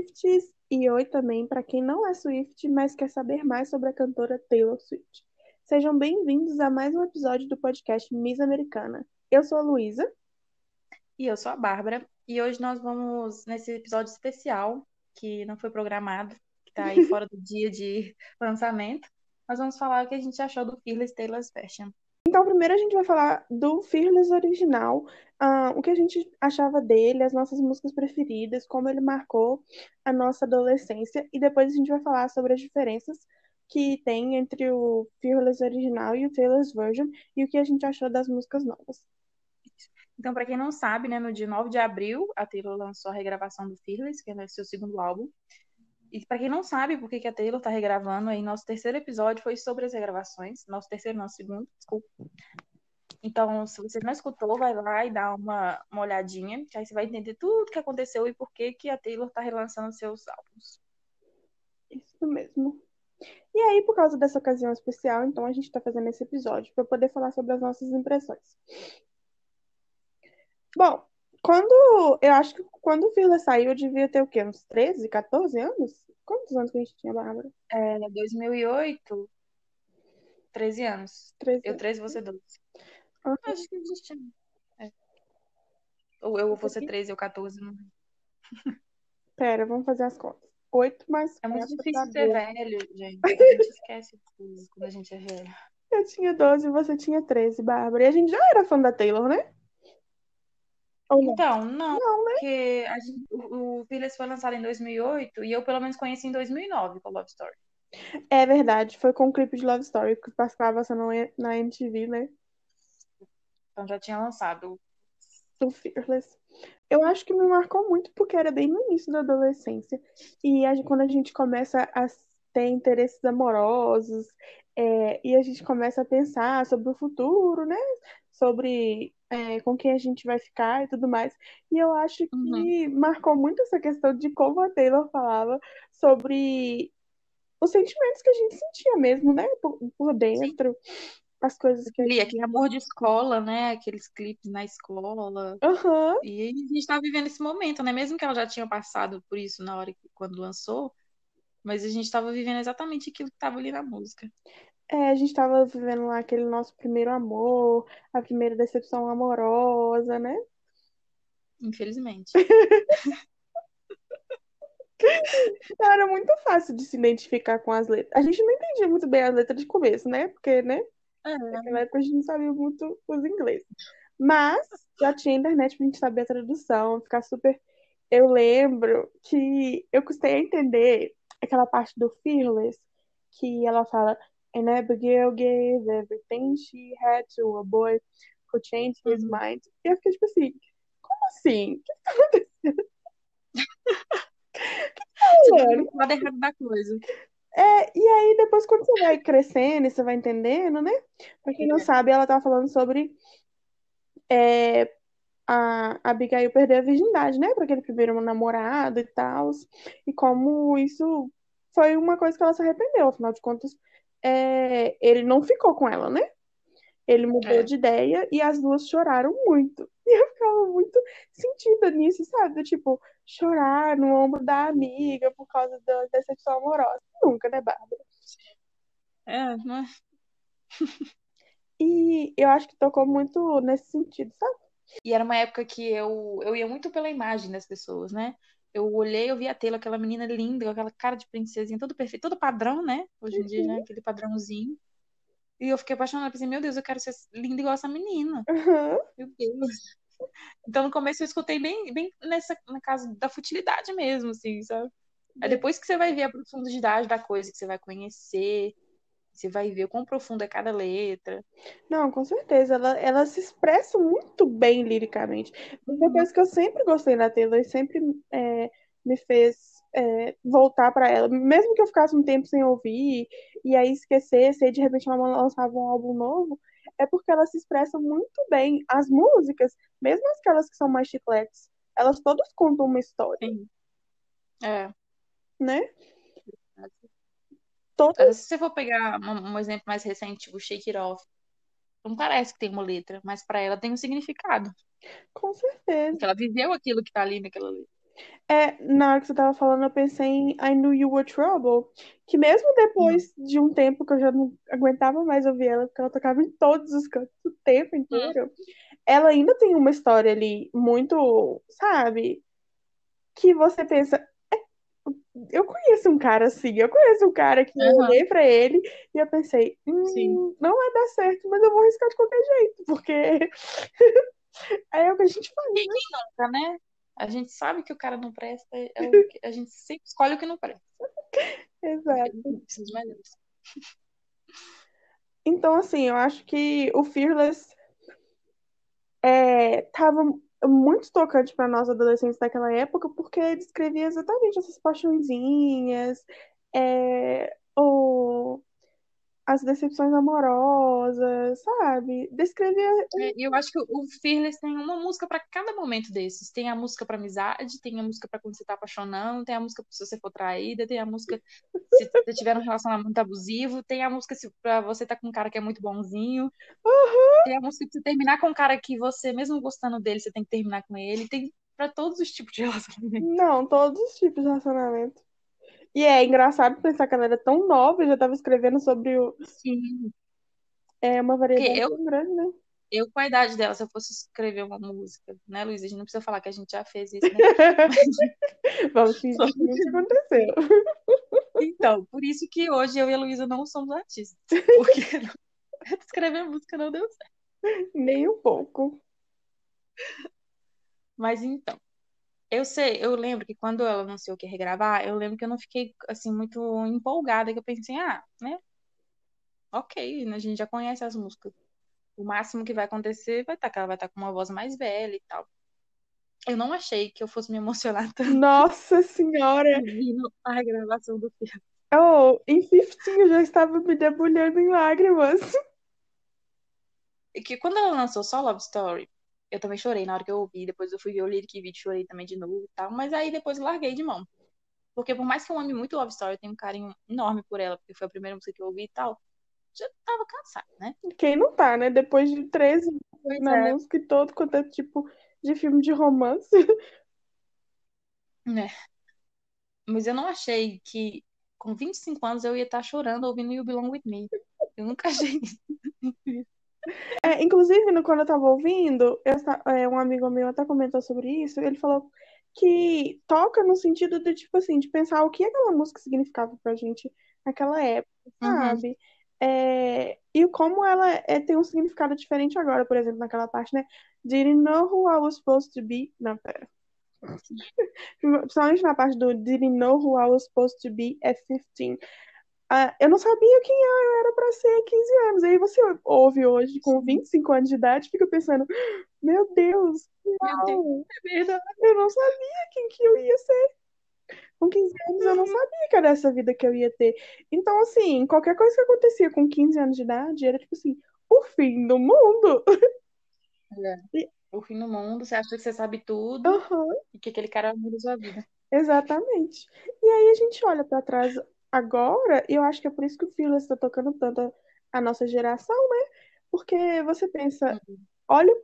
Swifties e oi também para quem não é Swift, mas quer saber mais sobre a cantora Taylor Swift. Sejam bem-vindos a mais um episódio do podcast Miss Americana. Eu sou a Luísa. E eu sou a Bárbara. E hoje nós vamos, nesse episódio especial, que não foi programado, que está aí fora do dia de lançamento, nós vamos falar o que a gente achou do Fearless Taylor's Fashion. Então, primeiro a gente vai falar do Fearless original, uh, o que a gente achava dele, as nossas músicas preferidas, como ele marcou a nossa adolescência, e depois a gente vai falar sobre as diferenças que tem entre o Fearless original e o Taylor's version, e o que a gente achou das músicas novas. Então, para quem não sabe, né, no dia 9 de abril, a Taylor lançou a regravação do Fearless, que é seu segundo álbum. E para quem não sabe por que a Taylor tá regravando, aí nosso terceiro episódio foi sobre as regravações. Nosso terceiro, nosso segundo, desculpa. Então, se você não escutou, vai lá e dá uma, uma olhadinha, que aí você vai entender tudo que aconteceu e por que, que a Taylor tá relançando seus álbuns. Isso mesmo. E aí, por causa dessa ocasião especial, então a gente está fazendo esse episódio para poder falar sobre as nossas impressões. Bom, quando. Eu acho que quando o Vila saiu, eu devia ter o quê? Uns 13, 14 anos? Quantos anos que a gente tinha, Bárbara? É, 2008, 13 anos. 13 eu 13, você 12. Uhum. Acho que a gente tinha. É. Ou eu vou ser 13 ou 14. Não... Pera, vamos fazer as contas. 8 mais 4. É muito difícil ser velho, gente. A gente esquece tudo quando a gente é velho. Eu tinha 12 e você tinha 13, Bárbara. E a gente já era fã da Taylor, né? Não? Então, não, não né? porque gente, o, o foi lançado em 2008 e eu pelo menos conheci em 2009 com Love Story. É verdade, foi com o clipe de Love Story que passava na MTV, né? Então já tinha lançado. O Fearless. Eu acho que me marcou muito porque era bem no início da adolescência. E a, quando a gente começa a ter interesses amorosos é, e a gente começa a pensar sobre o futuro, né? Sobre é, com quem a gente vai ficar e tudo mais. E eu acho que uhum. marcou muito essa questão de como a Taylor falava sobre os sentimentos que a gente sentia mesmo, né? Por, por dentro. Sim. As coisas que. Aquele, aquele amor de escola, né? Aqueles clipes na escola. Uhum. E a gente tá vivendo esse momento, né? Mesmo que ela já tinha passado por isso na hora que quando lançou, mas a gente estava vivendo exatamente aquilo que estava ali na música. É, a gente tava vivendo lá aquele nosso primeiro amor, a primeira decepção amorosa, né? Infelizmente. Era muito fácil de se identificar com as letras. A gente não entendia muito bem as letras de começo, né? Porque, né? É. Naquela época a gente não sabia muito os ingleses. Mas já tinha internet pra gente saber a tradução, ficar super. Eu lembro que eu custei a entender aquela parte do Fearless, que ela fala And Abigail gave everything she had to a boy who changed his uhum. mind. E eu fiquei tipo assim, como assim? O que tá acontecendo? que tá rolando? Lado errado da coisa. É, e aí depois quando você vai crescendo e você vai entendendo, né? Pra quem não é. sabe, ela tá falando sobre é, a Abigail perder a virgindade, né? Pra aquele primeiro namorado e tal. E como isso foi uma coisa que ela se arrependeu, afinal de contas, é, ele não ficou com ela, né? Ele mudou é. de ideia e as duas choraram muito. E eu ficava muito sentida nisso, sabe? Tipo, chorar no ombro da amiga por causa da decepção amorosa. Nunca, né, Bárbara? É, né? e eu acho que tocou muito nesse sentido, sabe? E era uma época que eu, eu ia muito pela imagem das pessoas, né? Eu olhei, eu vi a Taylor, aquela menina linda, com aquela cara de princesinha, todo perfeito, todo padrão, né? Hoje em dia, né? Uhum. Aquele padrãozinho. E eu fiquei apaixonada, pensei, meu Deus, eu quero ser linda igual essa menina. Uhum. Meu Deus. Então, no começo, eu escutei bem, bem nessa, na casa da futilidade mesmo, assim, sabe? Aí depois que você vai ver a profundidade da coisa, que você vai conhecer, você vai ver o quão profundo é cada letra. Não, com certeza. Ela, ela se expressa muito bem liricamente. Uma uhum. coisa que eu sempre gostei da Taylor e sempre é, me fez é, voltar para ela. Mesmo que eu ficasse um tempo sem ouvir e aí esquecesse, e de repente ela lançava um álbum novo, é porque ela se expressa muito bem. As músicas, mesmo aquelas que são mais chicletes, elas todas contam uma história. Sim. É. Né? Todo... Se você for pegar um, um, exemplo mais recente, o Shake It Off, não parece que tem uma letra, mas para ela tem um significado. Com certeza. Porque ela viveu aquilo que tá ali naquela letra. É, na hora que você tava falando, eu pensei em I Knew You Were Trouble, que mesmo Uhum. depois de um tempo que eu já não aguentava mais ouvir ela, porque ela tocava em todos os cantos o tempo Hum. inteiro, ela ainda tem uma história ali muito, sabe, que você pensa, "É, eu conheço um cara assim, eu conheço um cara que eu Aham, olhei pra ele e eu pensei, sim. hum, não vai dar certo, mas eu vou arriscar de qualquer jeito, porque é o que a gente faz, né? quem nunca, né? A gente sabe que o cara não presta, é a gente sempre escolhe o que não presta. Exato. Então, assim, eu acho que o Fearless é, tava muito tocante para nós adolescentes daquela época, porque descrevia exatamente essas paixõezinhas, é, ou as decepções amorosas, sabe? Descrevia. É, eu acho que o Fearless tem uma música pra cada momento desses. Tem a música pra amizade, tem a música pra quando você tá apaixonando, tem a música se você for traída, tem a música se você tiver um relacionamento abusivo, tem a música se pra você tá com um cara que é muito bonzinho, Aham. tem a música pra você terminar com um cara que você, mesmo gostando dele, você tem que terminar com ele. Tem pra todos os tipos de relacionamento. Não, todos os tipos de relacionamento. E é engraçado pensar que ela era tão nova e já estava escrevendo sobre o- Sim. é, uma variedade eu, tão grande, né? eu, com a idade dela, se eu fosse escrever uma música, né, Luísa? A gente não precisa falar que a gente já fez isso, né? Vamos fingir que isso aconteceu. Então, por isso que hoje eu e a Luísa não somos artistas. Porque escrever música não deu certo. Nem um pouco. Mas então, eu sei, eu lembro que quando ela anunciou que ia regravar, eu lembro que eu não fiquei, assim, muito empolgada, que eu pensei, ah, né? Ok, né, a gente já conhece as músicas. O máximo que vai acontecer vai estar que ela vai estar com uma voz mais velha e tal. Eu não achei que eu fosse me emocionar tanto Nossa senhora! ouvindo a regravação do filme. Oh, em 15 eu já estava me debulhando em lágrimas. E que quando ela lançou só Love Story, eu também chorei na hora que eu ouvi. Depois eu fui ver o lyric vídeo, chorei também de novo e tal. Mas aí depois eu larguei de mão. Porque por mais que eu ame muito Love Story, eu tenho um carinho enorme por ela, porque foi a primeira música que eu ouvi e tal. Já tava cansada, né? Quem não tá, né? Depois de 13 anos Pois na é. música e todo quanto é tipo de filme de romance. né? Mas eu não achei que com 25 anos eu ia estar chorando ouvindo You Belong With Me. Eu nunca achei isso. É, inclusive, no- quando eu tava ouvindo, eu é, um amigo meu até comentou sobre isso, ele falou que toca no sentido de, tipo assim, de pensar o que aquela música significava pra gente naquela época, Uhum. sabe? É, e como ela é, tem um significado diferente agora, por exemplo, naquela parte, né? Didn't know who I was supposed to be. Não, pera. Principalmente na parte do Didn't know who I was supposed to be at 15. Ah, eu não sabia quem eu era pra ser 15 anos. Aí você ouve hoje com 25 anos de idade fica pensando, meu Deus, Meu é eu não sabia quem que eu ia ser. Com 15 anos eu não sabia que era essa vida que eu ia ter. Então, assim, qualquer coisa que acontecia com 15 anos de idade era tipo assim, o fim do mundo. É. O fim do mundo, você acha que você sabe tudo Aham, e que aquele cara muda a sua vida. exatamente. E aí a gente olha pra trás agora, e eu acho que é por isso que o Fearless está tocando tanto a, a nossa geração, né? Porque você pensa, Uhum. olha o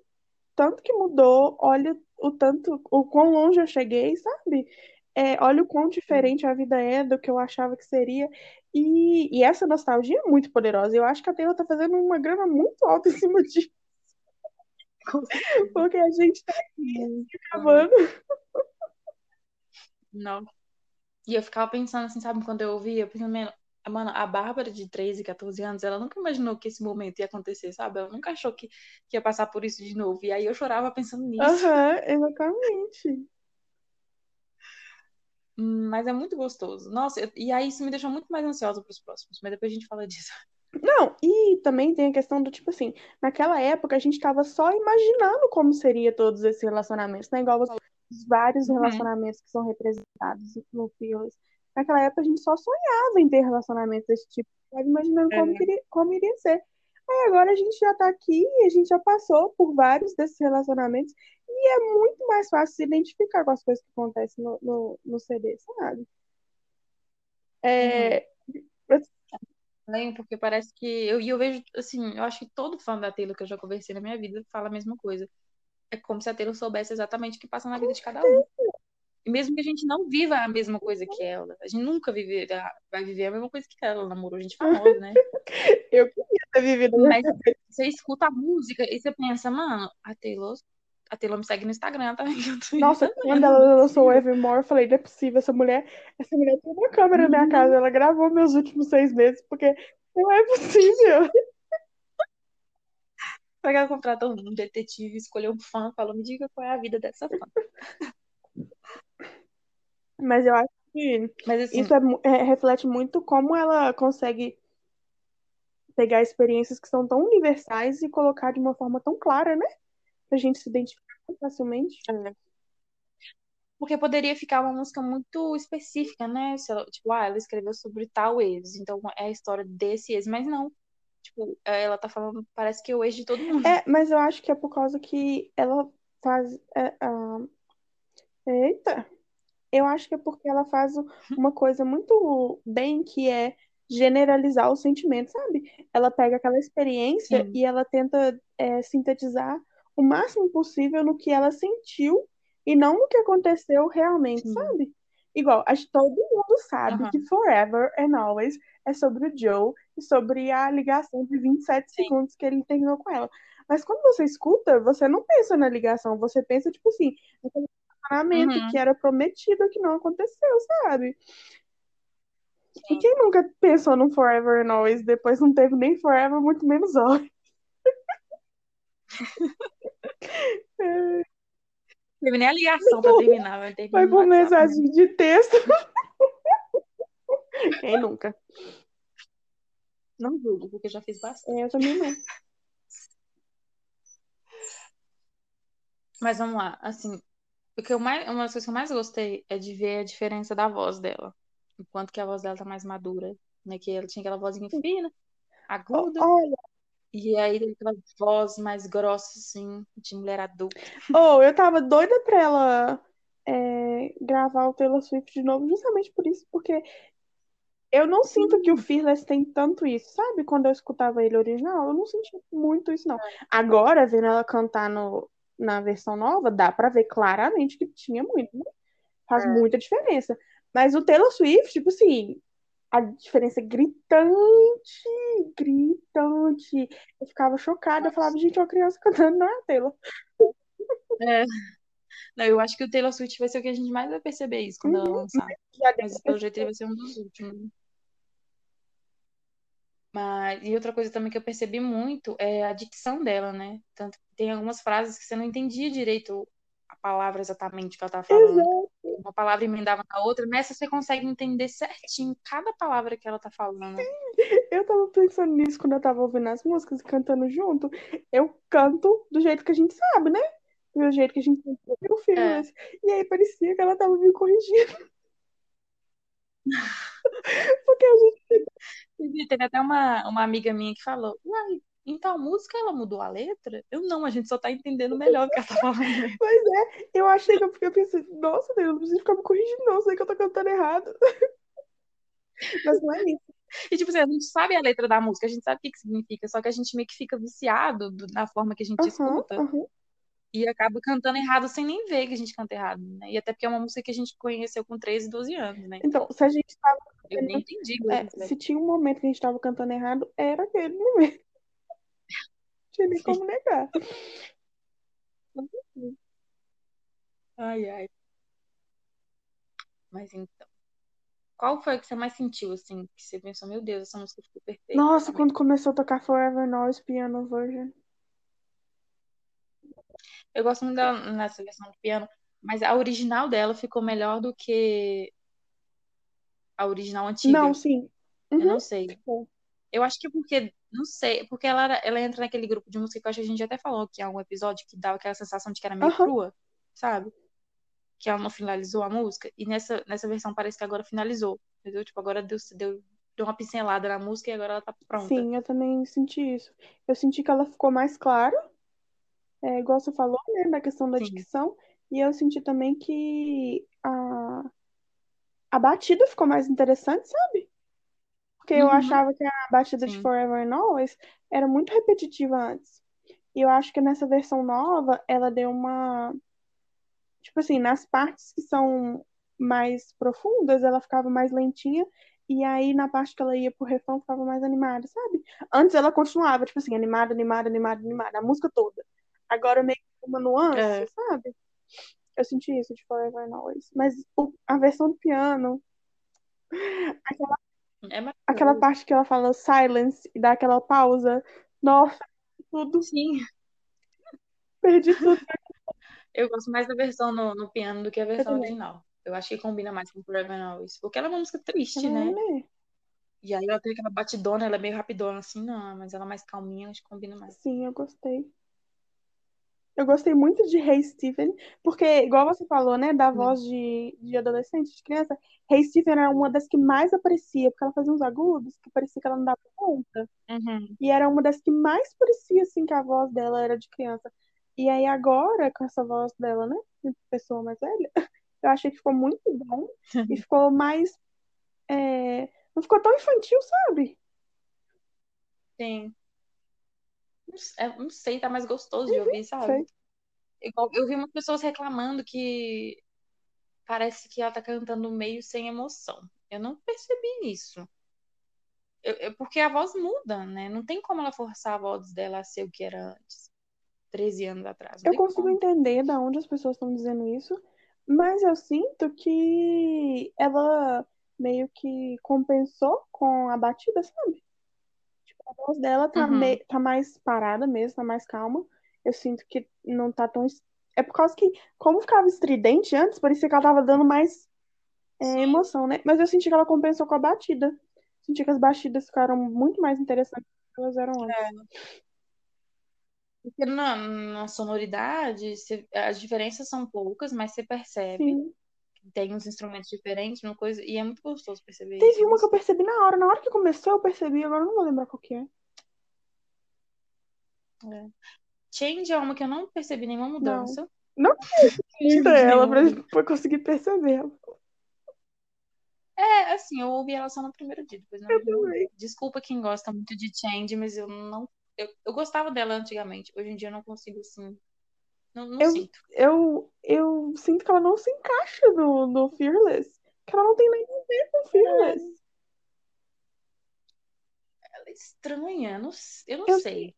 tanto que mudou, olha o tanto, o quão longe eu cheguei, sabe? É, olha o quão diferente a vida é do que eu achava que seria. E, e essa nostalgia é muito poderosa. Eu acho que a Taylor tá fazendo uma grama muito alta em cima disso, porque a gente tá Muito. acabando. Não. E eu ficava pensando assim, sabe, quando eu ouvia, pensando, mano, a Bárbara de 13, 14 anos, ela nunca imaginou que esse momento ia acontecer, sabe? Ela nunca achou que, que ia passar por isso de novo. E aí eu chorava pensando nisso. Aham, exatamente. Hum, Mas é muito gostoso. Nossa, eu- e aí isso me deixou muito mais ansiosa para os próximos, mas depois a gente fala disso. Não, e também tem a questão do tipo assim, naquela época a gente tava só imaginando como seria todos esses relacionamentos, né? Igual você os vários Uhum. relacionamentos que são representados no Fearless. Naquela época a gente só sonhava em ter relacionamentos desse tipo, imaginando como, É. queria, como iria ser. Aí agora a gente já tá aqui e a gente já passou por vários desses relacionamentos e é muito mais fácil se identificar com as coisas que acontecem no, no, no CD, sabe? É, Também, porque parece que eu, e eu vejo, assim, eu acho que todo fã da Taylor que eu já conversei na minha vida fala a mesma coisa. É como se a Taylor soubesse exatamente o que passa na vida de cada um. E mesmo que a gente não viva a mesma coisa que ela, a gente nunca vai viver a mesma coisa que ela. Namorou gente famosa, né? Eu queria ter vivido. Mas você escuta a música e você pensa, mano, a Taylor, a Taylor me segue no Instagram, tá? Nossa, quando ela lançou o Evermore, eu falei, não é possível, essa mulher, essa mulher tem uma câmera na minha Uhum. casa, ela gravou meus últimos seis meses, porque não é possível. Ela contratou um detetive, escolheu um fã, falou, me diga qual é a vida dessa fã. Mas eu acho que Mas assim, isso é é, reflete muito como ela consegue pegar experiências que são tão universais e colocar de uma forma tão clara, né? Pra gente se identificar facilmente. é. porque poderia ficar uma música muito específica, né? Se ela- tipo, ah, ela escreveu sobre tal ex, então é a história desse ex, mas não. Tipo, ela tá falando, parece que é o ex de todo mundo. É, mas eu acho que é por causa que ela faz. é, ah, Eita! Eu acho que é porque ela faz uma coisa muito bem, que é generalizar o sentimento, sabe? Ela pega aquela experiência Sim. e ela tenta é, sintetizar o máximo possível no que ela sentiu e não no que aconteceu realmente, Sim. sabe? Igual, acho que todo mundo sabe Aham. que Forever and Always é sobre o Joe e sobre a ligação de 27 Sim. segundos que ele terminou com ela. Mas quando você escuta, você não pensa na ligação, você pensa, tipo assim, naquele relacionamento Uhum. que era prometido que não aconteceu, sabe? E Sim. quem nunca pensou no Forever and Always, depois não teve nem Forever, muito menos Always. Teve nem a ligação pra terminar, vai ter que Foi por mensagem de texto. Quem nunca? Não julgo, porque eu já fiz bastante. É, Eu também não. Mas vamos lá, assim, o que eu mais, uma das coisas que eu mais gostei é de ver a diferença da voz dela. Enquanto que a voz dela tá mais madura, né? Que ela tinha aquela vozinha fina, aguda, Olha, e aí tem aquela voz mais grossa, assim, de mulher adulta. oh, eu tava doida pra ela é, gravar o Taylor Swift de novo, justamente por isso, porque eu não sinto que o Fearless tem tanto isso, sabe? Quando eu escutava ele original, eu não senti muito isso, não. Agora, vendo ela cantar no, na versão nova, dá pra ver claramente que tinha muito, né? Faz É. muita diferença. Mas o Taylor Swift, tipo assim, a diferença é gritante, gritante. Eu ficava chocada, eu falava, gente, uma criança cantando, não é a Taylor. É. Não, eu acho que o Taylor Swift vai ser o que a gente mais vai perceber isso quando ela Uhum. lançar. Já deu Mas pelo jeito ele vai ser um dos últimos. Mas, e outra coisa também que eu percebi muito é a dicção dela, né? Tanto tem algumas frases que você não entendia direito a palavra exatamente que ela tava falando. Exato. Uma palavra emendava na outra, nessa você consegue entender certinho cada palavra que ela tá falando. Eu tava pensando nisso quando eu tava ouvindo as músicas e cantando junto. Eu canto do jeito que a gente sabe, né? Do jeito que a gente sabe o Fearless. E aí parecia que ela tava me corrigindo. Porque a gente. Teve até uma, uma amiga minha que falou: Uai, então a música ela mudou a letra? Eu não, a gente só tá entendendo melhor o que ela tá falando. Pois é, eu achei que eu, eu pensei, nossa, Deus, não precisa ficar me corrigindo, não, sei que eu tô cantando errado. Mas não é isso. E tipo assim, a gente sabe a letra da música, a gente sabe o que que significa, só que a gente meio que fica viciado do- na forma que a gente Aham, escuta aham. E acaba cantando errado sem nem ver que a gente canta errado, né? E até porque é uma música que a gente conheceu com 13, 12 anos, né? Então, se a gente tava. Eu nem entendi é, que se tinha um momento que a gente tava cantando errado, era aquele momento. Não tinha nem como negar. Ai, ai. Mas então. Qual foi que você mais sentiu, assim, que você pensou, meu Deus, essa música ficou perfeita? Nossa, quando começou a tocar Forever Noise Piano Version. Eu gosto muito nessa versão de piano, mas a original dela ficou melhor do que a original antiga. Não, sim. Eu Uhum. não sei. Ficou. Eu acho que é porque, não sei, porque ela, ela entra naquele grupo de música que eu acho que a gente até falou que é um episódio que dava aquela sensação de que era meio Aham. crua, sabe? Que ela não finalizou a música. E nessa, nessa versão parece que agora finalizou, entendeu? Tipo, agora deu, deu, deu uma pincelada na música e agora ela tá pronta. Sim, eu também senti isso. Eu senti que ela ficou mais clara, é, igual você falou, né, da questão da Sim. dicção. E eu senti também que a, a batida ficou mais interessante, sabe? Porque eu Uhum. achava que a batida de Sim. Forever and Always era muito repetitiva antes. E eu acho que nessa versão nova ela deu uma Tipo assim, nas partes que são mais profundas, ela ficava mais lentinha. E aí, na parte que ela ia pro refrão, ficava mais animada, sabe? Antes ela continuava, tipo assim, animada, animada, animada, animada, a música toda. Agora meio que uma nuance, É. sabe? Eu senti isso de Forever and Always. Mas o- a versão do piano, aquela, É aquela parte que ela fala silence e dá aquela pausa, nossa, tudo, Sim, perdi tudo. eu gosto mais da versão no, no piano do que a versão original. Eu acho que combina mais com Forever and Always. Porque ela é uma música triste, Ela é, né? né? E aí ela tem aquela batidona, ela é meio rapidona assim, não, mas ela é mais calminha, acho que combina mais. Sim, eu gostei. Eu gostei muito de Hey Stephen, porque, igual você falou, né, da Sim. voz de, de adolescente, de criança, Hey Stephen era uma das que mais aparecia, porque ela fazia uns agudos que parecia que ela não dava conta. Uhum. E era uma das que mais parecia, assim, que a voz dela era de criança. E aí agora, com essa voz dela, né, de pessoa mais velha, eu achei que ficou muito bom e ficou mais. é, Não ficou tão infantil, sabe? Sim. Não é, não sei, tá mais gostoso de ouvir, sabe? Sei. Igual, eu vi umas pessoas reclamando que parece que ela tá cantando meio sem emoção. Eu não percebi isso. Eu- eu- porque a voz muda, né? Não tem como ela forçar a voz dela a ser o que era antes. 13 anos atrás. Eu consigo como. entender da onde as pessoas estão dizendo isso, mas eu sinto que ela meio que compensou com a batida, sabe? A voz dela tá, Uhum. me... tá mais parada mesmo, tá mais calma. Eu sinto que não tá tão. É por causa que, como ficava estridente antes, parecia que ela tava dando mais é, emoção, né? Mas eu senti que ela compensou com a batida. Senti que as batidas ficaram muito mais interessantes do que elas eram antes. É. Porque na, na sonoridade, as diferenças são poucas, mas você percebe Sim. Tem uns instrumentos diferentes, uma coisa, e é muito gostoso perceber Teve isso. Eu uma que eu gostei. percebi na hora. Na hora que começou, eu percebi, agora eu não vou lembrar qual que é. É. Change é uma que eu não percebi nenhuma mudança. Não muito ela pra, conseguir perceber. É, assim, eu ouvi ela só no primeiro dia, depois não Eu também. Desculpa quem gosta muito de Change, mas eu não. Eu, eu gostava dela antigamente. Hoje em dia eu não consigo, assim. Não, não Eu, sinto. eu, eu sinto que ela não se encaixa no, no Fearless. Que ela não tem nada a ver com Fearless. Ela é estranha, não eu não Eu- sei.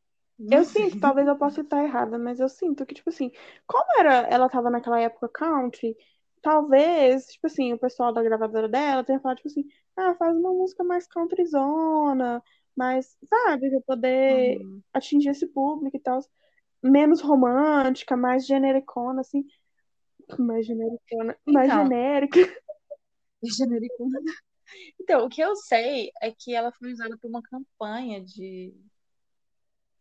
Eu sinto, talvez eu possa estar errada, mas eu sinto que, tipo assim, como era, ela tava naquela época country, talvez, tipo assim, o pessoal da gravadora dela tenha falado, tipo assim, ah, faz uma música mais countryzona, mais, sabe, pra poder Uhum. atingir esse público e tal, menos romântica, mais genericona, assim, mais genericona, mais Então. genérica. Genérico. Então, o que eu sei é que ela foi usada por uma campanha de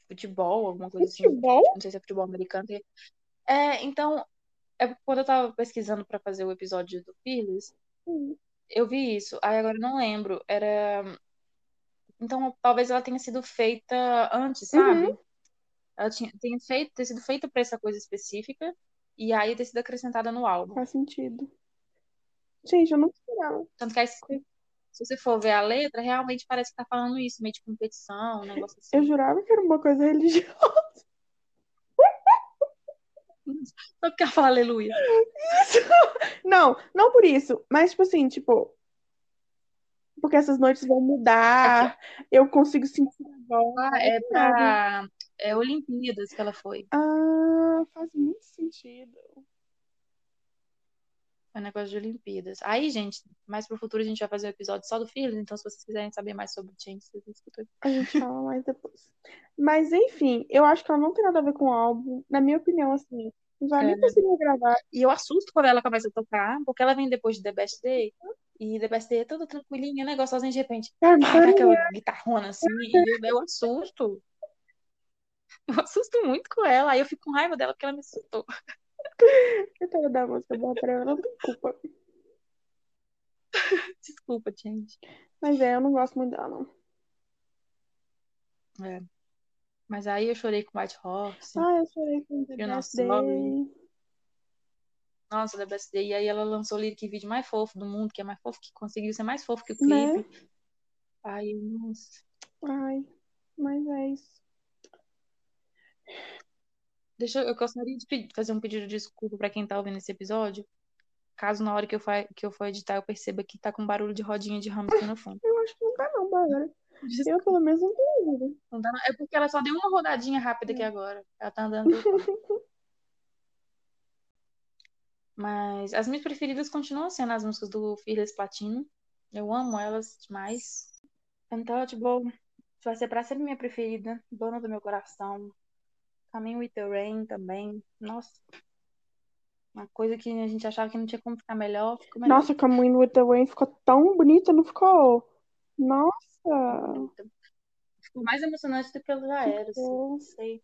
futebol, alguma coisa assim. Futebol? Não sei se é futebol americano. É, então, é quando eu tava pesquisando pra fazer o episódio do Fearless, Hum, eu vi isso. Aí agora eu não lembro. Era. Então, talvez ela tenha sido feita antes, sabe? Uhum. Ela tinha, tenha feito, ter sido feita pra essa coisa específica e aí ter sido acrescentada no álbum. Faz sentido. Gente, eu não esperava. Tanto que aí, se você for ver a letra, realmente parece que tá falando isso, meio de competição, um negócio Eu assim. jurava que era uma coisa religiosa. Só porque ela fala aleluia. Não, não por isso, mas tipo assim, tipo, porque essas noites vão mudar, eu consigo sentir a voz, é pra é, Olimpíadas que ela foi. Ah, faz muito sentido. É um negócio de Olimpíadas. Aí, gente, mais pro futuro a gente vai fazer um episódio só do Fearless, então se vocês quiserem saber mais sobre o Change, vocês escutam. A gente fala mais depois. Mas enfim, eu acho que ela não tem nada a ver com o álbum, na minha opinião, assim. Não vai nem É. conseguir gravar. E eu assusto quando ela começa a tocar, porque ela vem depois de The Best Day, e The Best Day é toda tranquilinha, né? Gostosinha, de repente, vai aquela guitarrona assim, e eu, eu assusto. Eu assusto muito com ela, aí eu fico com raiva dela porque ela me assustou. Coitada da música boa pra ela, não tem culpa. Desculpa, gente. Mas é, eu não gosto muito dela, não. É. Mas aí eu chorei com White Horse. Ah, eu chorei com The Best Sorry. Day. Nossa, The Best Day. E aí ela lançou o lyric vídeo mais fofo do mundo, que é mais fofo, que conseguiu ser mais fofo que o Né? clipe. Aí, nossa. Ai, mas é isso. Deixa eu, gostaria de pedir- fazer um pedido de desculpa pra quem tá ouvindo esse episódio. Caso na hora que eu, fa, que eu for editar eu perceba que tá com barulho de rodinha de hamster no fundo. Eu acho que não tá não, Bárbara. Eu, pelo menos, não ouvido. não dá não. É porque ela só deu uma rodadinha rápida aqui agora. Ela tá andando. Mas as minhas preferidas continuam sendo as músicas do Fearless Platino. Eu amo elas demais. Untouchable vai ser pra sempre minha preferida. Dona do meu coração. Caminho with the Rain também. Nossa. Uma coisa que a gente achava que não tinha como ficar melhor, ficou melhor. Nossa, Coming with the Rain ficou tão bonita, não ficou? Nossa! Ficou mais emocionante do que ela já era, assim. Não sei.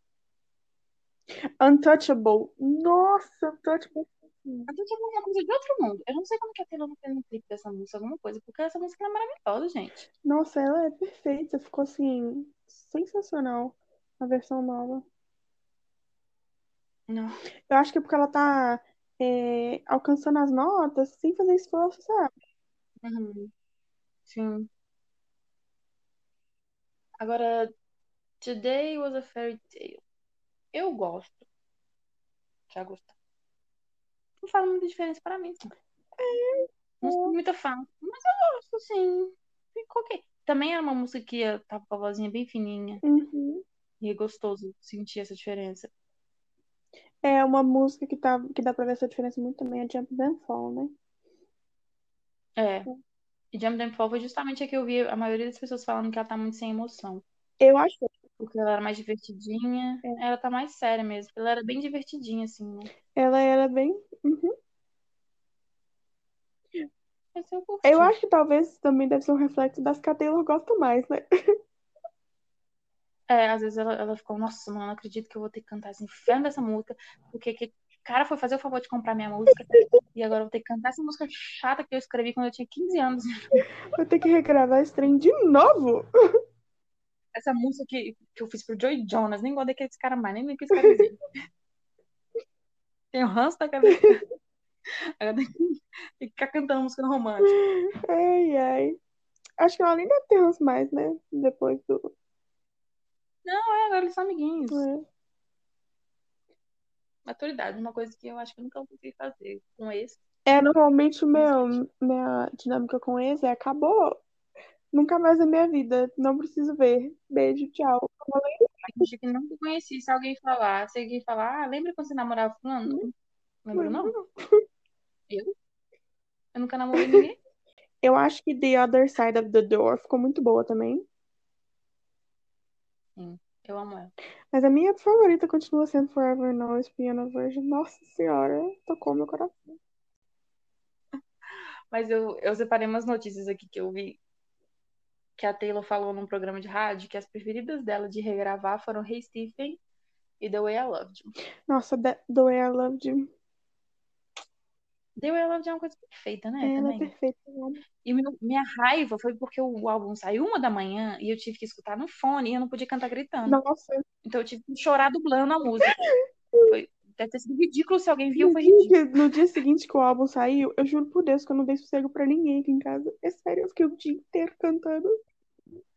Untouchable. Nossa, Untouchable. Untouchable é uma coisa de outro mundo. Eu não sei como que a Taylor não fez um clipe dessa música, alguma coisa, porque essa música é maravilhosa, gente. Nossa, ela é perfeita. Ficou assim, sensacional a versão nova. Não. Eu acho que é porque ela tá é, alcançando as notas sem fazer esforço, sabe? Uhum. Sim. Agora, Today was a fairy tale. Eu gosto. Já gostei. Não faz muita diferença para mim, sim. Não sou muita fã. Mas eu gosto, sim. Ficou ok. Também era uma música que eu tava com a vozinha bem fininha. Uhum. E é gostoso sentir essa diferença. É uma música que, tá, que dá pra ver essa diferença muito também, é Jump Then Fall, né? É. E Jump Them Fall foi justamente a que eu vi a maioria das pessoas falando que ela tá muito sem emoção. Eu acho. Porque ela era mais divertidinha. É. Ela tá mais séria mesmo. Ela era bem divertidinha, assim, né? Ela era bem. Uhum. Eu. Eu acho que talvez também deve ser um reflexo das que a Taylor gosta mais, né? É, às vezes ela, ela ficou, nossa, mano, não acredito que eu vou ter que cantar esse inferno dessa música, porque que cara foi fazer o favor de comprar minha música, e agora eu vou ter que cantar essa música chata que eu escrevi quando eu tinha 15 anos. Vou ter que regravar esse trem de novo. Essa música que, que eu fiz pro Joey Jonas, nem gosto daquele cara mais, nem lembro que esse cara dizia. Tem o ranço da cabeça. Agora tem que, tem que ficar cantando música romântica. Ai, ai. Acho que ela nem deve ter ranço mais, né? Depois do. Não, é, agora eles são amiguinhos. É. Maturidade, uma coisa que eu acho que eu nunca vou conseguir fazer com esse. É, normalmente o meu, minha dinâmica com esse é acabou. Nunca mais na minha vida. Não preciso ver. Beijo, tchau. A gente que nunca conheci, se alguém falar, se alguém falar, ah, lembra quando você namorava fulano? Lembro não? Eu? Eu nunca namorei ninguém. Eu acho que The Other Side of the Door ficou muito boa também. Sim, eu amo ela. Mas a minha favorita continua sendo Forever Noise Piano Version. Nossa senhora, tocou meu coração. Mas eu, eu separei umas notícias aqui que eu vi que a Taylor falou num programa de rádio que as preferidas dela de regravar foram Hey Stephen e The Way I Loved You. Nossa, The, The Way I Loved You. The Way I Loved é uma coisa perfeita, né? Ela é perfeita. amo. E meu- minha raiva foi porque o álbum saiu uma da manhã e eu tive que escutar no fone e eu não podia cantar gritando. Nossa, Então eu tive que chorar dublando a música. Foi, deve ter sido ridículo se alguém viu, no foi dia, no dia seguinte que o álbum saiu, eu juro por Deus que eu não dei sossego pra ninguém aqui em casa. É sério, eu fiquei o dia inteiro cantando.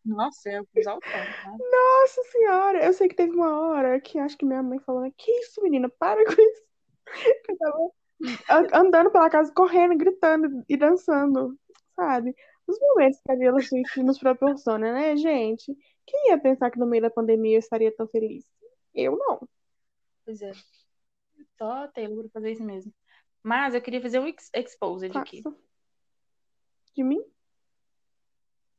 Nossa, eu fui exaltada, né? Nossa senhora, eu sei que teve uma hora que acho que minha mãe falou, né, que isso, menina, para com isso. Eu tava andando pela casa, correndo, gritando e dançando, sabe? Os momentos que a Taylor Swift nos proporciona, né, gente? Quem ia pensar que no meio da pandemia eu estaria tão feliz? Eu não. Pois é. Só a Taylor pra fazer isso mesmo. Mas eu queria fazer um ex exposed aqui. Faço. De mim?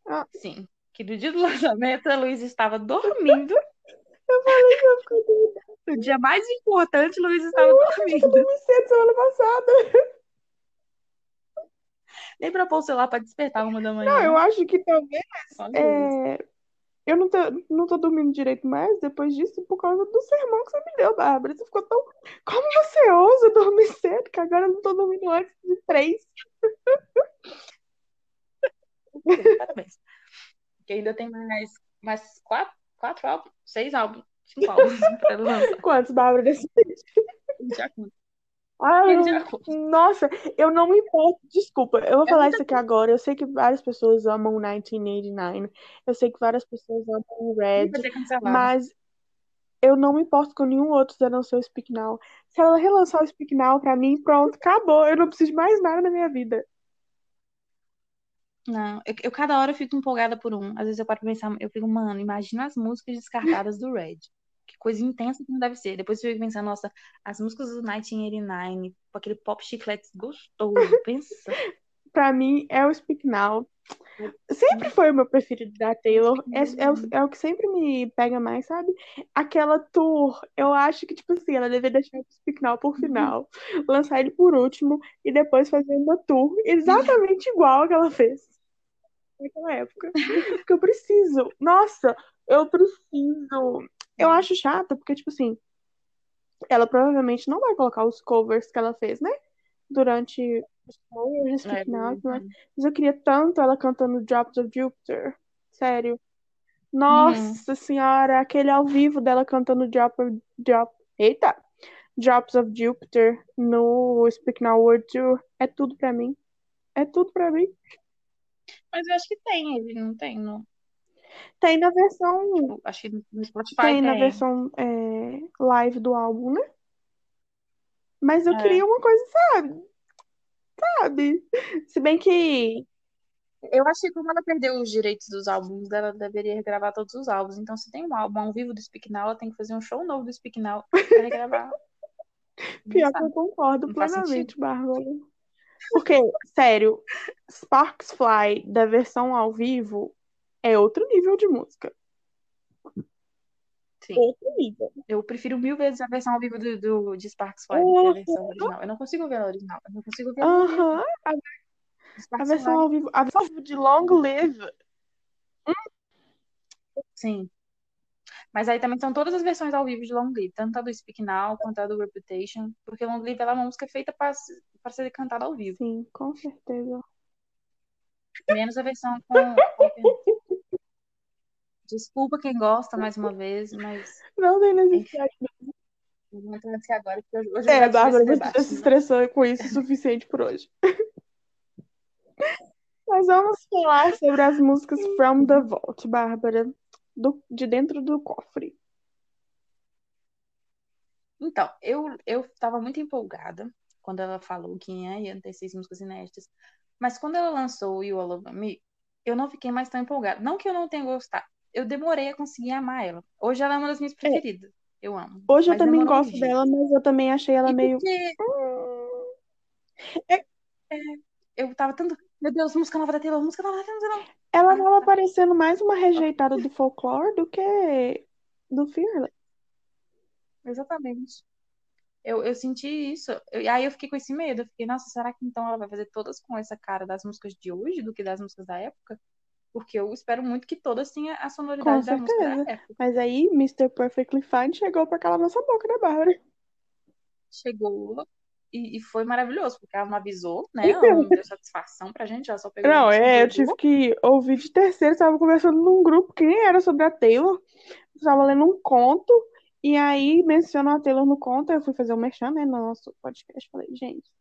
Ah, Sim. Que no dia do lançamento a Luísa estava dormindo. eu falei que eu fiquei doida. No dia mais importante, Luísa estava Eu dormindo. dormi cedo semana passada. Nem pra pôr o celular pra despertar uma da manhã. Não, eu acho que talvez é, eu não tô, não tô dormindo direito mais depois disso por causa do sermão que você me deu, Bárbara. Você ficou tão. Como você ousa dormir cedo? Que agora eu não tô dormindo antes de três. Parabéns. Porque ainda tem mais, mais quatro, quatro álbuns, seis álbuns, cinco álbuns pra ela lançar. Quantos, Bárbara, desse Já. Ai, Ele eu- nossa, eu não me importo. Desculpa, eu vou É falar isso aqui agora. Eu sei que várias pessoas amam 1989. Eu sei que várias pessoas amam Red. Mas eu não me importo com nenhum outro a não ser o Speak Now. Se ela relançar o Speak Now pra mim, pronto, acabou. Eu não preciso de mais nada na minha vida. Não, eu, eu cada hora eu fico empolgada por um. Às vezes eu paro pra pensar, eu fico, mano, imagina as músicas descartadas do Red. Que coisa intensa que não deve ser. Depois eu fico pensando, nossa, as músicas do 1989, com aquele pop chiclete gostoso, pensa. Pra mim, é o Speak Now. Sempre foi o meu preferido da Taylor. É, é, o, é o que sempre me pega mais, sabe? Aquela tour, eu acho que, tipo assim, ela deveria deixar o Speak Now por final, lançar ele por último e depois fazer uma tour exatamente igual a que ela fez naquela época. Porque eu preciso. Nossa, eu preciso. Eu acho chato, porque, tipo assim, ela provavelmente não vai colocar os covers que ela fez, né? Durante os covers, É, mas mas eu queria tanto ela cantando Drops of Jupiter. Sério. Nossa senhora, aquele ao vivo dela cantando Drop of Drop. Eita! Drops of Jupiter no Speak Now World Tour. É tudo pra mim. É tudo pra mim. Mas eu acho que tem, ele não tem, não. Tem na versão. Acho que no Spotify Tem na tem. versão é, live do álbum, né? Mas eu É. queria uma coisa, sabe? Sabe? Se bem que. Eu acho que como ela perdeu os direitos dos álbuns, ela deveria regravar todos os álbuns. Então, se tem um álbum ao vivo do Speak Now, ela tem que fazer um show novo do Speak Now pra regravar. Pior que eu concordo Não plenamente, Bárbara. Porque, sério, Sparks Fly da versão ao vivo é outro nível de música. Sim. Outro nível. Eu prefiro mil vezes a versão ao vivo do, do, de Sparks Fly do que a versão original. Eu não consigo ver a original. Eu não consigo ver a. A, a versão Fly. ao vivo. A versão ao vivo de Long Live. Sim. Mas aí também são todas as versões ao vivo de Long Live, tanto a do Speak Now quanto a do Reputation, porque Long Live é uma música feita para ser cantada ao vivo, Sim, com certeza. Menos a versão com Desculpa quem gosta mais uma vez, mas Não tem necessidade. vou entrar nesse agora, porque hoje É, Bárbara, você debate, já se né? estressou com isso o suficiente por hoje. Mas vamos falar sobre as músicas From the Vault, Bárbara, do, de dentro do cofre. Então, eu, eu tava muito empolgada quando ela falou que ia, ia ter seis músicas inéditas. Mas quando ela lançou o You All Over Me, eu não fiquei mais tão empolgada. Não que eu não tenha gostado, eu demorei a conseguir amar ela. Hoje ela é uma das minhas preferidas. Eu amo. Hoje eu também gosto dias. dela, mas eu também achei ela E meio. porque Hum, eu tava tanto. Meu Deus, música nova da Taylor, música nova da Taylor. Ela Ah, tava tá. parecendo mais uma rejeitada do folclore do que do Fearless. Exatamente. Eu, eu senti isso. Eu- e aí eu fiquei com esse medo. Eu fiquei, nossa, será que então ela vai fazer todas com essa cara das músicas de hoje do que das músicas da época? Porque eu espero muito que todas tenham a sonoridade da música da época. Mas aí, Mr. Perfectly Fine chegou pra calar nossa boca, né, Bárbara? Chegou e, e foi maravilhoso, porque ela não avisou, né? Ela não deu satisfação pra gente, ela só pegou Não, é, eu tive que ouvir de terceiro, estava conversando num grupo que nem era sobre a Taylor, estava lendo um conto, e aí mencionam a Taylor no conto, eu fui fazer um merchan, né, no nosso podcast, falei, gente,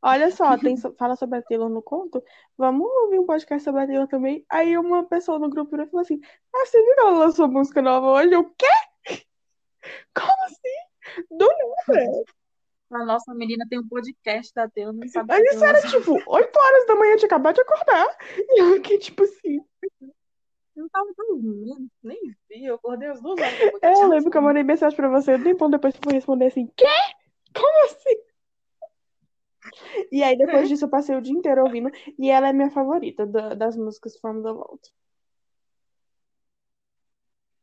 olha só, tem, fala sobre a Taylor no conto, vamos ouvir um podcast sobre a Taylor também, aí uma pessoa no grupo virou e falou assim, ah, você viu que ela lançou música nova hoje? Eu, quê? Como assim? Do nada. A nossa menina tem um podcast da Taylor, não sabe que a isso era, tipo, 8 horas da manhã, tinha acabado de acordar, e eu fiquei, tipo assim, Eu não tava dormindo, nem vi. Eu acordei às duas horas. É, eu lembro que eu mandei mensagem pra você, um tempão depois você foi responder assim, quê? Como assim? E aí, depois disso, eu passei o dia inteiro ouvindo, e ela é minha favorita da- das músicas From the Vault.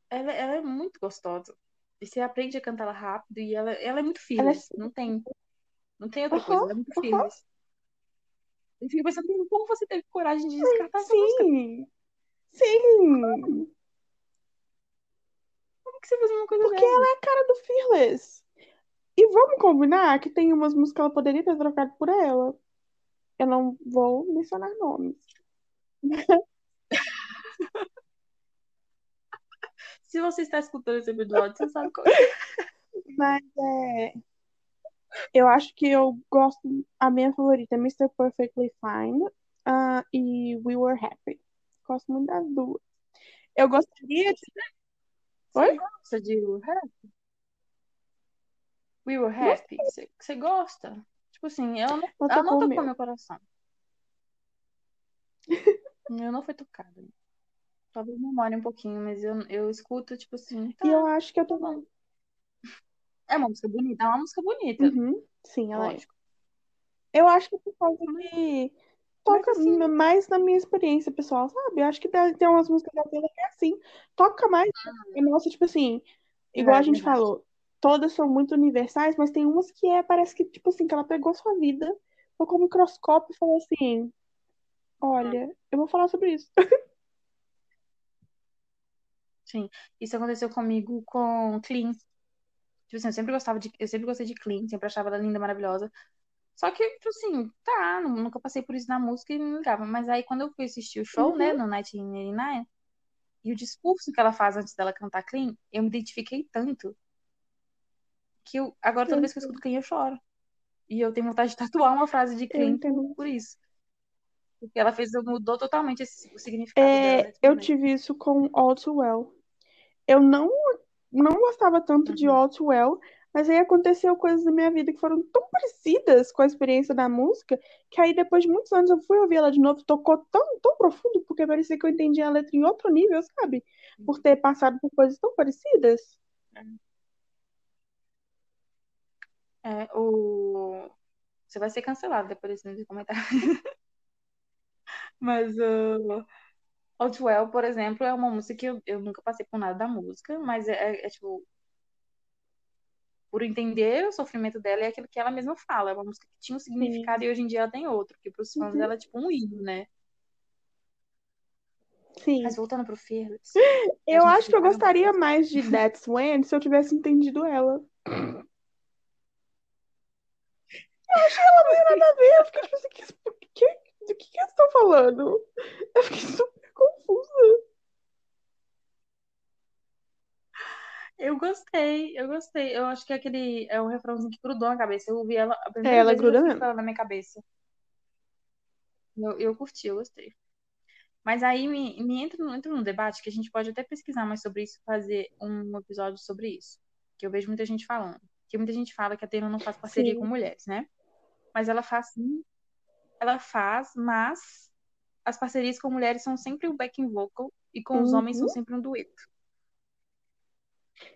Ela, ela é muito gostosa. E você aprende a cantar ela rápido e ela, ela é muito Ela é. Não tem, não tem outra coisa, ela é muito fearless. Eu fico pensando, como você teve coragem de descartar essa música? Sim, Como que você fez uma coisa porque dessa? ela é a cara do Fearless. E vamos combinar que tem umas músicas que ela poderia ter trocado por ela. Eu não vou mencionar nomes. Se você está escutando esse episódio, você sabe qual é. Mas é. Eu acho que eu gosto. A minha favorita é Mr. Perfectly Fine ah, e We Were Happy. Gosto muito das duas. Eu gostaria de. Oi? Você gosta de We Were Happy? We Were Happy? Você, você gosta? Tipo assim, ela não, Ela não tocou meu. meu coração. Eu não fui tocada. Talvez demore um pouquinho, mas eu, eu escuto, tipo assim, tá, E eu acho que eu tá tô. bom. É uma música bonita, é uma música bonita, Uhum. Sim, ela é. Eu acho que é por causa mas toca assim, mais na minha experiência pessoal, sabe? Eu acho que tem umas músicas da Taylor que é assim. Toca mais. Nossa, tipo assim, igual é a gente verdade. falou, todas são muito universais, mas tem umas que é, parece que, tipo assim, que ela pegou sua vida, colocou o microscópio e falou assim: Olha, eu vou falar sobre isso. Sim, isso aconteceu comigo com Clean. Tipo assim, eu sempre gostava de, eu sempre gostei de Clean, sempre achava ela linda, maravilhosa. Só que, tipo assim, tá, nu- nunca passei por isso na música e não ligava. Mas aí quando eu fui assistir o show, né, Uhum. no 1989, e o discurso que ela faz antes dela cantar Clean, eu me identifiquei tanto que eu, agora toda Eu vez que eu escuto Clean eu choro. E eu tenho vontade de tatuar uma frase de Eu Clean por, isso. Porque ela fez, mudou totalmente esse- o significado dela É, nesse eu momento. tive isso com All Too Well. Eu não, não gostava tanto de Uhum. All Too Well, mas aí aconteceu coisas na minha vida que foram tão parecidas com a experiência da música, que aí depois de muitos anos eu fui ouvir ela de novo, tocou tão, tão profundo, porque parecia que eu entendia a letra em outro nível, sabe? Por ter passado por coisas tão parecidas. É, o... Você vai ser cancelado depois desse comentário. Mas o Outwell, por exemplo, é uma música que eu, eu nunca passei por nada da música, mas é, é, é, tipo, por entender o sofrimento dela, é aquilo que ela mesma fala. É uma música que tinha um significado Sim. e hoje em dia ela tem outro, que pros fãs Uhum. ela é tipo um hino, né? Sim. Mas voltando pro Fearless, Eu acho que eu um gostaria mais de That's When se eu tivesse entendido ela. Eu achei ela meio nada a ver. Eu fiquei tipo assim, que, que, do que, que eles estão falando? Eu fiquei super confusa. Eu gostei, eu gostei. Eu acho que aquele é um refrãozinho que grudou na cabeça. Eu ouvi ela a primeira É, ela vez gruda mesmo. ela na minha cabeça. Eu, eu curti, eu gostei. Mas aí me, me entra, no- entra num debate que a gente pode até pesquisar mais sobre isso, fazer um episódio sobre isso. Que eu vejo muita gente falando. Que muita gente fala que a Taylor não faz parceria Sim. com mulheres, né? Mas ela faz sim. Ela faz, mas as parcerias com mulheres são sempre o backing vocal e com os homens são Uhum. sempre um dueto.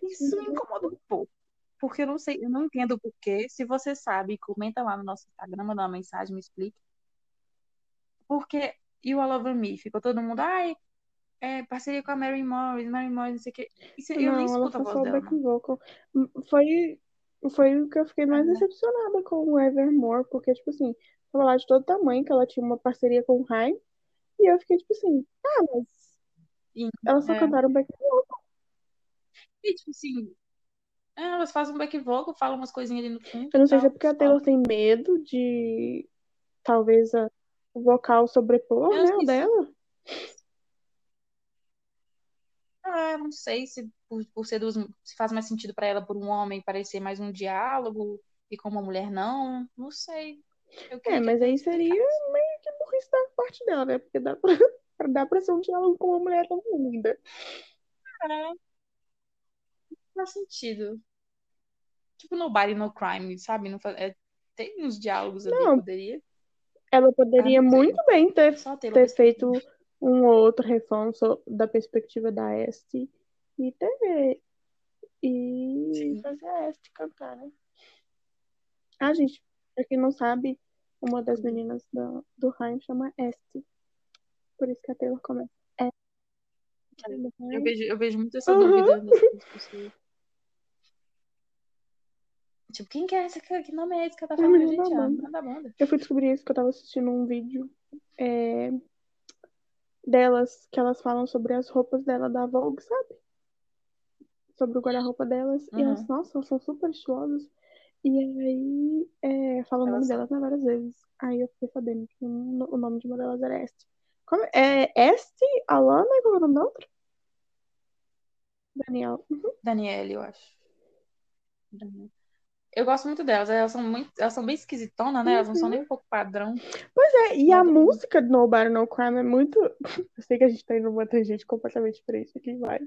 Isso me incomoda um pouco. Porque eu não sei, eu não entendo o porquê. Se você sabe, comenta lá no nosso Instagram, manda uma mensagem, me explica. Porque e o All Over Me? Ficou todo mundo, ai, é, parceria com a Mary Morris, Mary Morris, não sei o quê. Isso, eu nem Não, ela escuto a voz dela, não. vocal. Foi, foi o que eu fiquei mais Ah, decepcionada com o Evermore, porque, tipo assim, tava lá de todo tamanho, que ela tinha uma parceria com o Haim, e eu fiquei, tipo assim, ah, mas e, elas só é, cantaram backing vocal. E, tipo assim, é, elas fazem um back vocal, falam umas coisinhas ali no fundo Eu não sei se é porque a. Taylor tem medo de, talvez, a, o vocal sobrepor, Eu né, o dela. ah, não sei se por, por ser duas, se faz mais sentido pra ela por um homem parecer mais um diálogo e com uma mulher não, não sei. É, mas aí seria explicasse. meio que burrice da parte dela, né? Porque dá pra, dá pra ser um diálogo com uma mulher tão linda. É, faz sentido. Tipo Nobody No Crime, sabe? Não faz- é, tem uns diálogos ali, Não, poderia. ela Ah, poderia sei. muito bem ter, ter feito um outro refrão so- da perspectiva da Este e ter e Sim. fazer a Este cantar, né? Ah, gente, pra quem não sabe, uma das meninas do, do Haim chama Este. Por isso que a Taylor começa. É. Eu vejo, eu vejo muito essa Uhum. dúvida das pessoas. Tipo, quem que é essa? Que nome é esse que ela tá falando? Gente, banda. da banda. Eu fui descobrir isso que eu tava assistindo um vídeo é, delas, que elas falam sobre as roupas dela da Vogue, sabe? Sobre o guarda-roupa delas. E elas, Uhum. nossa, elas são super estiosas. E aí, é, fala o nome delas né, várias vezes. Aí eu fiquei sabendo que o o nome de uma delas era Este. Como, é Este, Alana, qual é o nome da outra? Daniel. Uhum. Danielle, eu acho. Danielle. Eu gosto muito delas. Elas são muito, elas são bem esquisitonas, né? Elas não são nem um pouco padrão. Pois é, e a música do Nobody No Crime é muito. Eu sei que a gente tá indo numa tangente completamente diferente aqui, mas.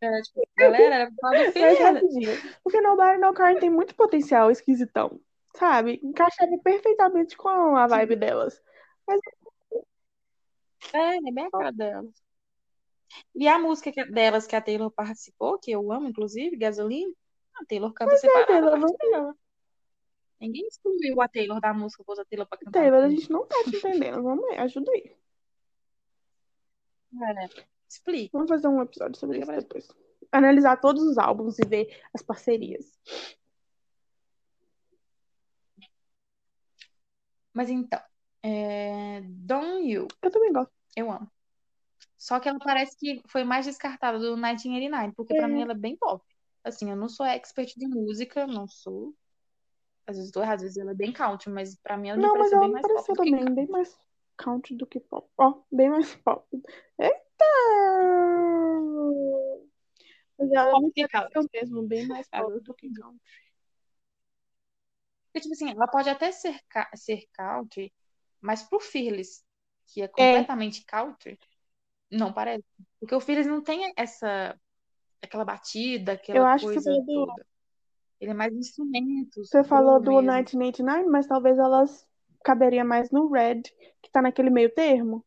É, tipo, galera, falar do Mas Fearless. rapidinho. Porque Nobody No Karen tem muito potencial esquisitão, sabe? Encaixava perfeitamente com a vibe delas. Mas É, é bem a cara delas. E a música delas que a Taylor participou, que eu amo, inclusive, Gasoline, a Taylor canta Pois é, separada Taylor, não- dela. Ninguém excluiu a Taylor da música, pôs a Taylor pra cantar. Taylor, a gente não tá te entendendo. Vamos aí, ajuda aí. É, explica. Vamos fazer um episódio sobre Explica isso pra depois. Analisar todos os álbuns e ver as parcerias. Mas então, é... Don't You, Eu também gosto. eu amo. Só que ela parece que foi mais descartada do 1989, porque pra É. mim ela é bem pop. Assim, eu não sou expert de música, não sou. Às vezes tô errada, às vezes ela é bem country, mas pra mim ela me Não, mas pareceu ela bem me mais pop que também, country. bem mais country do que pop. Ó, bem mais pop. Eita! Mas ela Pop me pareceu mesmo, bem mais pop do que country. Porque, tipo assim, ela pode até ser, ser country, mas pro Fearless, que é completamente country, não parece. Porque o Fearless não tem essa, aquela batida, aquela Eu acho que você coisa do- toda. Ele é mais instrumentos. Você falou do mesmo. 1989, mas talvez elas caberia mais no Red, que tá naquele meio termo.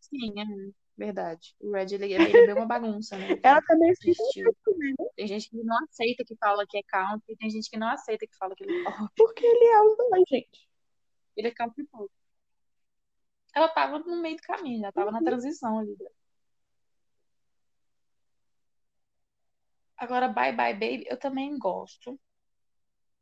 Sim, é verdade. O Red, ele, ele é bem uma bagunça, né? Ela também de estilo. Tem gente que não aceita que fala que é country, tem gente que não aceita que fala que ele é pop. porque ele é os dois, gente. Ele é country pop. Ela tava no meio do caminho, já tava na transição ali. Agora, Bye Bye Baby, eu também gosto.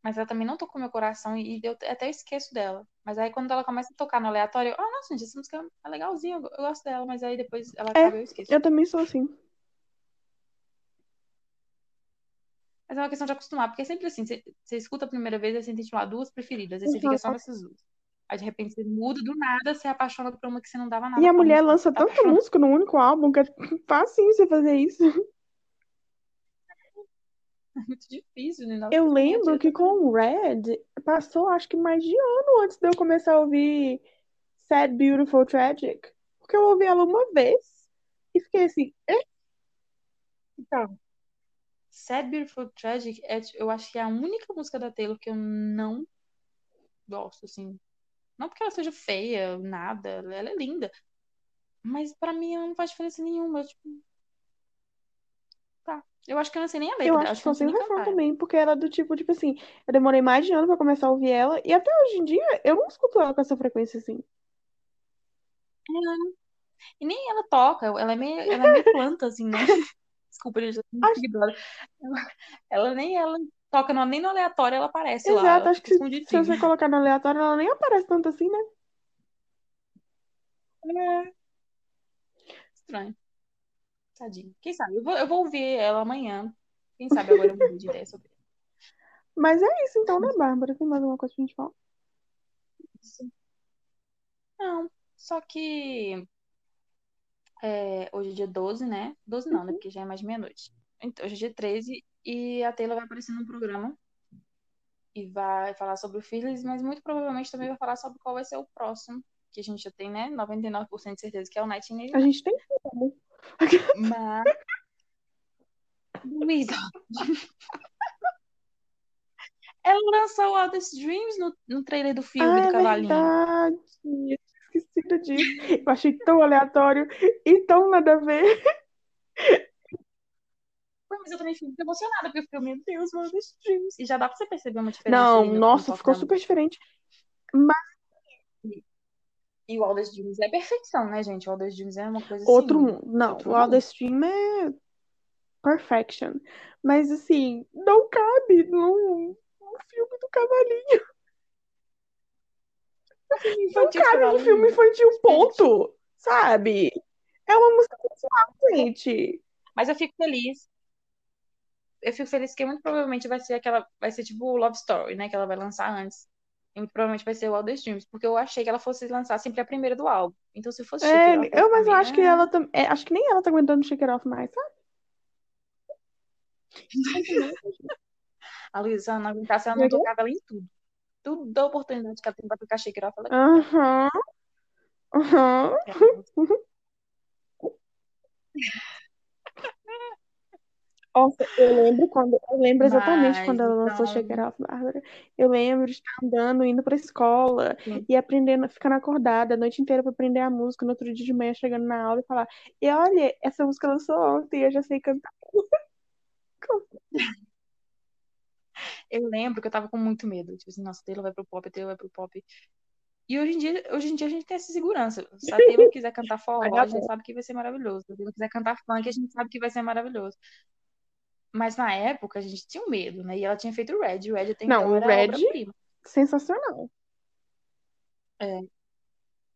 Mas ela também não tocou meu coração e eu até esqueço dela. Mas aí quando ela começa a tocar no aleatório, eu, ah, nossa, gente, essa música é legalzinha, eu eu gosto dela, mas aí depois ela É. acaba e eu esqueço. Eu também sou assim. Mas é uma questão de acostumar, porque é sempre assim, você, você escuta a primeira vez, aí você tem, tipo, lá, duas preferidas, aí você fica só nessas duas. Aí de repente você muda do nada, você apaixona por uma que você não dava nada E a mulher lança Tá tanta música no único álbum que é facinho você fazer isso. É muito difícil, né? Eu lembro que com o Red passou acho que mais de ano antes de eu começar a ouvir Sad, Beautiful, Tragic. Porque eu ouvi ela uma vez e fiquei assim, "É?" Então, Sad Beautiful Tragic, é, eu acho que é a única música da Taylor que eu não gosto, assim. Não porque ela seja feia, nada, ela é linda. Mas pra mim ela não faz diferença nenhuma. Eu, tipo. Eu acho que eu não sei nem a letra eu dela, acho que eu não sei o nem refrão também, porque era do tipo, tipo assim, eu demorei mais de ano pra começar a ouvir ela e até hoje em dia eu não escuto ela com essa frequência assim. E nem ela toca, ela é meio, ela é meio planta, assim, né? Desculpa, gente, Acho-. Ela, ela nem ela toca, no- nem no aleatório ela aparece lá. Exato, Ela acho que se, se você colocar no aleatório, ela nem aparece tanto assim, né? É. Estranho. Tadinho. Quem sabe? Eu vou, eu vou ouvir ela amanhã. Quem sabe agora eu mudo de ideia sobre Mas é isso então, né, Bárbara? Tem mais alguma coisa pra gente falar? isso. Não, só que é, hoje é dia 12, né? 12 não, né? Porque já é mais meia-noite. Então, hoje é dia 13 e a Taylor vai aparecer num programa e vai falar sobre o Fearless, mas muito provavelmente também vai falar sobre qual vai ser o próximo, que a gente já tem, né? 99% de certeza que é o Nightingale. A gente tem como. Mas. Luísa. Ela lançou o Aldous Dreams no, no trailer do filme Ah, do é Cavalinho. verdade. Esquecido disso. Eu achei tão aleatório e tão nada a ver. Mas eu também fico muito emocionada, porque eu fiquei, meu Deus, Dreams. E já dá pra você perceber uma diferença Não, nossa, ficou super diferente. E o Aldous Dreams é perfeição, né, gente? O Aldous Dreams é uma coisa Outro assim. mundo. Não, outro o. Aldous Stream é perfection. Mas assim, não cabe num, num filme do cavalinho. Não Infantil cabe num filme infantil, ponto. Sabe? É uma música sensual, gente. Mas eu fico feliz. Eu fico feliz que muito provavelmente vai ser aquela. Vai ser tipo o Love Story, né? Que ela vai lançar antes. Provavelmente vai ser o Aldous Dreams. Porque eu achei que ela fosse lançar sempre a primeira do álbum. Então se fosse É, Off, eu, mas eu acho que meio, ela tam- é, acho que nem ela tá aguentando Shake It Off mais, sabe? A Luísa não aguentasse, ela é não que é? tocava ela em tudo. Tudo da oportunidade que ela tem pra tocar Shake It Off, ela Aham. Aham. quer. Nossa, eu lembro quando, eu lembro exatamente Mas, quando ela lançou então, It Off, Bárbara. Eu lembro de estar andando, indo pra escola sim. e aprendendo, ficando acordada a noite inteira pra aprender a música, no outro dia de manhã chegando na aula e falar: E olha, essa música lançou ontem, eu já sei cantar. eu lembro que eu tava com muito medo. Tipo assim, nossa, Taylor vai pro pop, Taylor vai pro pop. E hoje em dia, hoje em dia a gente tem essa segurança. Se a Taylor quiser cantar forró, a gente sabe que vai ser maravilhoso. Se a Taylor quiser cantar funk, a gente sabe que vai ser maravilhoso. Mas na época a gente tinha um medo, né? E ela tinha feito o Red. O Red até Não, então o Red, sensacional. É.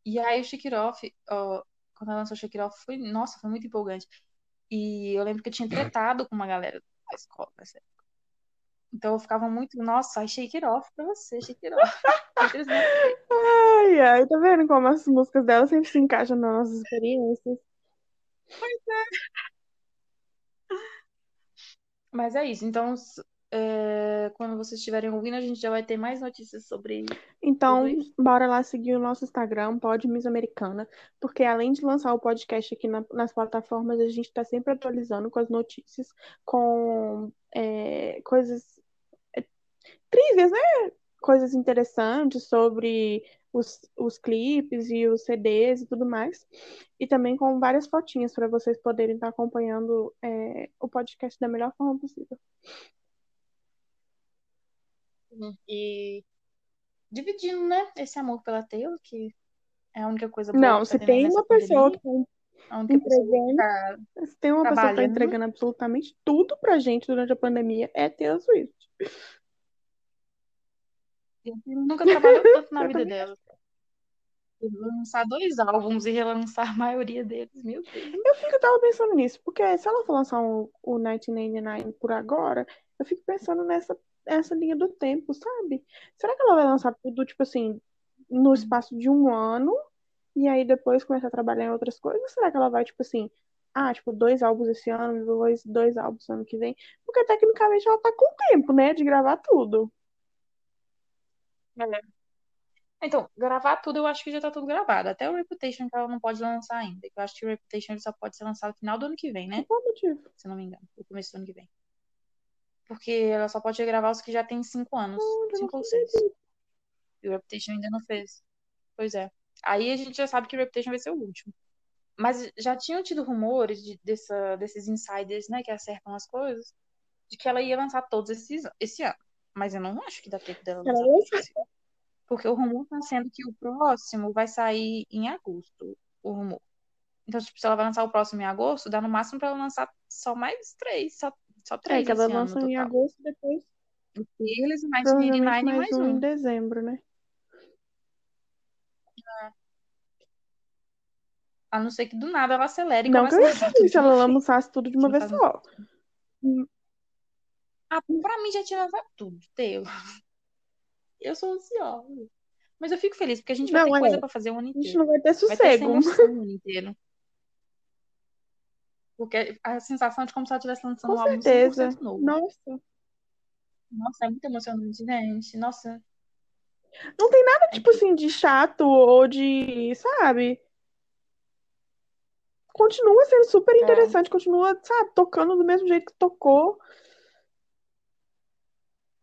E aí o Off, ó, quando ela lançou o Off, foi, nossa, foi muito empolgante. E eu lembro que eu tinha tretado com uma galera da escola nessa época. Então eu ficava muito, nossa, Shake It Off pra você, Shake It Off. Ai, ai, tá vendo como as músicas dela sempre se encaixam nas nossas experiências? Mas é isso. Então, é, quando vocês estiverem ouvindo, a gente já vai ter mais notícias sobre Então, bora lá seguir o nosso Instagram, Pod Miss Americana, porque além de lançar o podcast aqui na- nas plataformas, a gente está sempre atualizando com as notícias, com é, coisas é, trivias, né? Coisas interessantes sobre os, os clipes e os CDs e tudo mais. E também com várias fotinhas para vocês poderem estar acompanhando é, o podcast da melhor forma possível. E dividindo, né, esse amor pela Taylor, que é a única coisa boa Não, se tá tendo tem uma pessoa pandemia, que entregando, tá se tem uma pessoa que tá entregando absolutamente tudo pra gente durante a pandemia, é Taylor Swift. Nunca trabalhou tanto na Eu vida dela. Lançar dois álbuns e relançar a maioria deles, meu Deus. Eu fico, eu tava pensando nisso, porque se ela for lançar um, o 1989 por agora, eu fico pensando nessa essa linha do tempo, sabe? Será que ela vai lançar tudo, tipo assim, no espaço de um ano, e aí depois começar a trabalhar em outras coisas? Ou será que ela vai, tipo assim, ah, tipo, dois álbuns esse ano, dois, dois álbuns ano que vem? Porque tecnicamente ela tá com tempo, né, de gravar tudo. É. Então, gravar tudo, eu acho que já tá tudo gravado. Até o Reputation que ela não pode lançar ainda. Eu acho que o Reputation ele só pode ser lançado no final do ano que vem, né? Qual motivo? Se eu não me engano. No começo do ano que vem. Porque ela só pode gravar os que já tem cinco anos. Olha, Cinco ou seis. E o Reputation ainda não fez. Pois é. Aí a gente já sabe que o Reputation vai ser o último. Mas já tinham tido rumores de, dessa, desses insiders, né, que acertam as coisas, de que ela ia lançar todos esses, esse ano. Mas eu não acho que dá tempo dela Ela lançar. Porque o rumor tá sendo que o próximo vai sair em agosto, o rumor. Então, tipo, se ela vai lançar o próximo em agosto, dá no máximo pra ela lançar só mais três, só, só É, três que ela lança em agosto depois, O Fearless, o provavelmente 1989 e mais mais um em dezembro, né? A não ser que do nada ela acelere Não que eu tudo se ela lançasse tudo de uma vez só. Ah, pra mim já tinha lançado tudo, Teu. Eu sou ansiosa. Mas eu fico feliz, porque a gente vai Não, ter coisa é. pra fazer o ano A gente inteiro. não vai ter Vai ter sossego. o ano inteiro. Porque a sensação de como se ela estivesse lançando Com um álbum certeza. 100% novo. Nossa. Nossa, é muito emocionante, gente. Nossa, Não tem nada, é tipo assim, de chato ou de, sabe? Continua sendo super É. interessante, continua, sabe, tocando do mesmo jeito que tocou.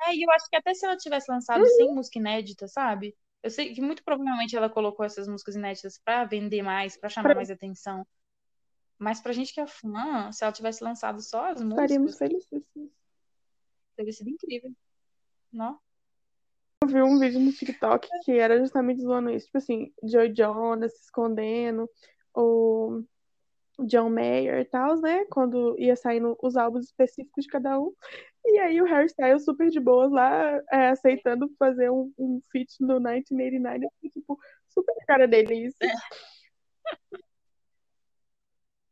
É, e eu acho que até se ela tivesse lançado Uhum. sem música inédita, sabe? Eu sei que muito provavelmente ela colocou essas músicas inéditas pra vender mais, pra chamar Pra- mais atenção. Mas pra gente que é fã, se ela tivesse lançado só as Estaríamos músicas, felizes. teria sido incrível. Não? Eu vi um vídeo no TikTok que era justamente zoando isso. Tipo assim, Joy Jonas se escondendo, o John Mayer e tal, né? Quando ia saindo os álbuns específicos de cada um. E aí o Harry Styles super de boas lá, é, aceitando fazer um, um feat no 1989. Eu fiquei, Tipo, super a cara dele isso.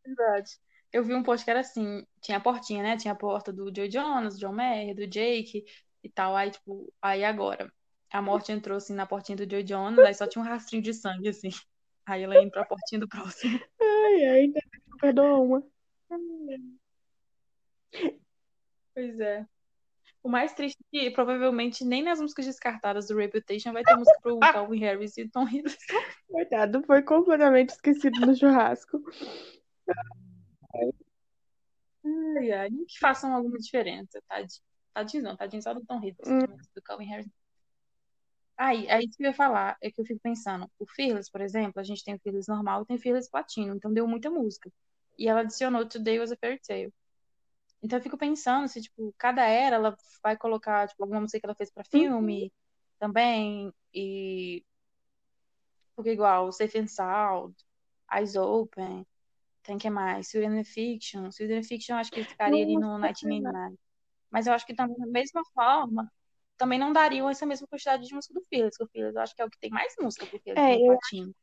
Verdade. Eu vi um post que era assim, tinha a portinha, né? Tinha a porta do Joe Jonas, do John Mayer, do Jake e tal. Aí, tipo, aí agora, a morte entrou assim na portinha do Joe Jonas, aí só tinha um rastrinho de sangue, assim. Aí ela entrou pra portinha do próximo. Ai, ai, ainda perdoa uma. Pois é. O mais triste é que provavelmente nem nas músicas descartadas do Reputation vai ter música pro Calvin Harris e Tom Hiddleston. Coitado, foi completamente esquecido no churrasco. Ai, ai, que façam alguma diferença, tadinho. Tadinho não, tadinho só do Tom Hiddleston, Hum. do Calvin Harris. Aí, aí que eu ia falar, é que eu fico pensando, o Fearless, por exemplo, a gente tem o Fearless normal e tem o Fearless platino, então deu muita música. E ela adicionou Today Was a Fairy Tale. Então eu fico pensando se, tipo, cada era ela vai colocar, tipo, alguma música que ela fez pra filme também, e... Porque igual, Safe and Sound, Eyes Open, tem que mais, Sweden Fiction. Sweden Fiction acho que ficaria ali no 1989. Mas eu acho que também, da mesma forma, também não dariam essa mesma quantidade de música do Fearless, que o Fearless eu acho que é o que tem mais música pro Fearless, É, no eu- Platino.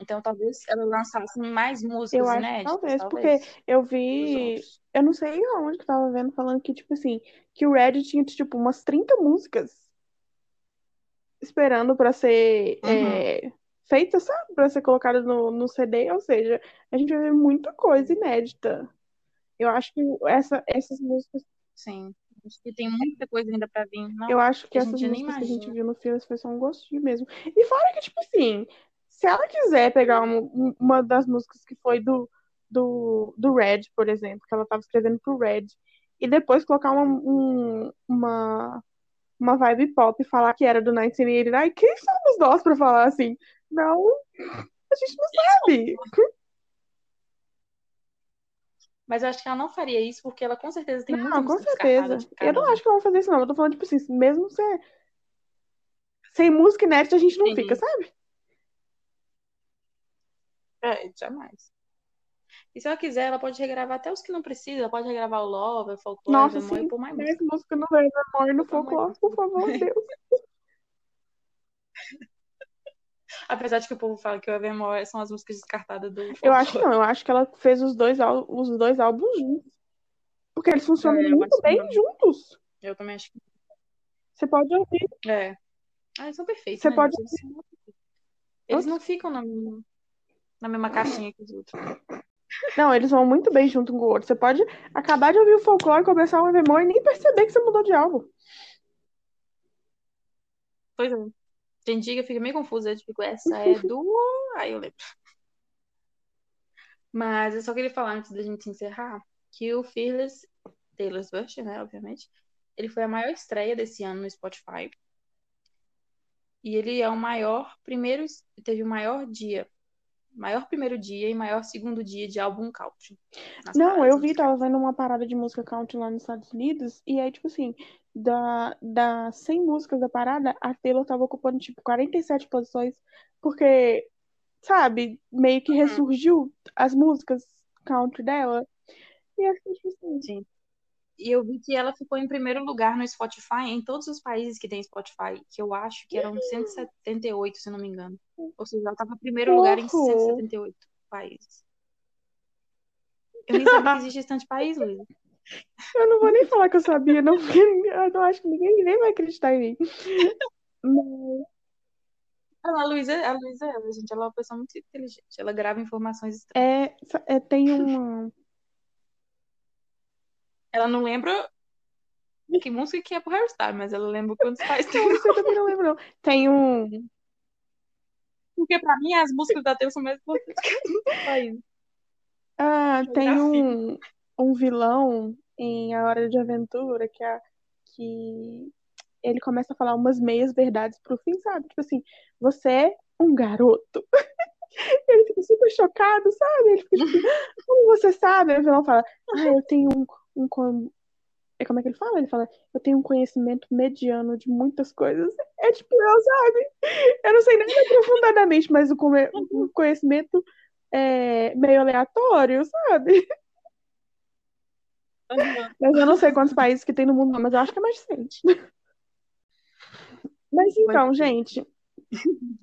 Então talvez ela lançasse mais músicas Eu acho inéditas, talvez, porque talvez, eu dos vi, eu não sei aonde que eu tava vendo falando que, tipo assim, que o Red tinha, tipo, umas 30 músicas esperando pra ser Uhum. é, feita, sabe? Pra ser colocada no, no CD, ou seja, a gente vai ver muita coisa inédita. Eu acho que essa, essas músicas, Sim. Acho que tem muita coisa ainda pra vir. Não, eu acho que que essas músicas que a gente viu no Fearless foi só um gostinho mesmo. E fora que, tipo assim, se ela quiser pegar uma, uma das músicas que foi do, do, do Red, por exemplo, que ela tava escrevendo pro Red, e depois colocar uma, um- uma, uma vibe pop e falar que era do 1989, quem somos nós pra falar assim? Não, a gente não sabe. Mas eu acho que ela não faria isso porque ela com certeza tem muita Não, com certeza. Eu não acho que ela vai fazer isso, não. Eu tô falando, tipo assim, mesmo sem, sem música inédita, a gente não Sim. fica, sabe? É, jamais. E se ela quiser, ela pode regravar até os que não precisa. Ela pode regravar o Love, o Folklore, Nossa, sim. e pôr mais música. música no e no Folklore, por favor, Deus. Apesar de que o povo fala que o Evermore são as músicas descartadas do Eu acho que não, eu acho que ela fez os dois, os dois álbuns juntos. Porque eles funcionam É, muito bem não. juntos. Eu também acho que. Você pode ouvir. É. Ah, eles são perfeitos, Você né, pode? Eles, perfeitos. Eles não ficam na, na mesma caixinha que os outros. Não, eles vão muito bem junto um com o outro. Você pode acabar de ouvir o Folklore, começar o Evermore e nem perceber que você mudou de álbum. Pois é. Tem dia que eu fico meio confusa. Eu fico, essa é do. Aí eu lembro. Mas eu só queria falar antes da gente encerrar que o Fearless, Taylor Swift, né, obviamente, ele foi a maior estreia desse ano no Spotify. E ele é o maior primeiro, teve o maior dia, maior primeiro dia e maior segundo dia de álbum country. Não, eu vi, tava vendo uma parada de música country lá nos Estados Unidos, e aí, tipo assim, da, das 100 músicas da parada, a Taylor tava ocupando, tipo, 47 posições, porque, sabe, meio que ressurgiu as músicas country dela. E fiquei, tipo assim, Sim. E eu vi que ela ficou em primeiro lugar no Spotify, em todos os países que tem Spotify, que eu acho que eram 178, se não me engano. Ou seja, ela estava em primeiro lugar em Porra! 178 países. Eu nem sabia que existia tanto país, Luísa. eu não vou nem falar que eu sabia, não, porque eu não acho que ninguém nem vai acreditar em mim. Mas, A Luísa, a Luísa, ela, gente, ela é uma pessoa muito inteligente. Ela grava informações estranhas. é, é, tem uma. Ela não lembra que música que é pro Harry Styles, mas ela lembra quantos países tem. Eu também não lembro, não. Tem um. Porque pra mim as músicas da Taylor são mais importantes que. Ah, tem um, um vilão em A Hora de Aventura que, é, que ele começa a falar umas meias verdades pro fim, sabe? Tipo assim, você é um garoto. Ele fica super chocado, sabe? Ele fica tipo, como você sabe? Aí o vilão fala, ah, eu tenho um, um é, como é que ele fala? Ele fala, eu tenho um conhecimento mediano de muitas coisas. É tipo, eu, sabe? Eu não sei nem aprofundadamente, mas o, come- o conhecimento é meio aleatório, sabe? Aham. Mas eu não sei quantos países que tem no mundo, mas eu acho que é mais de 100. Mas então, gente,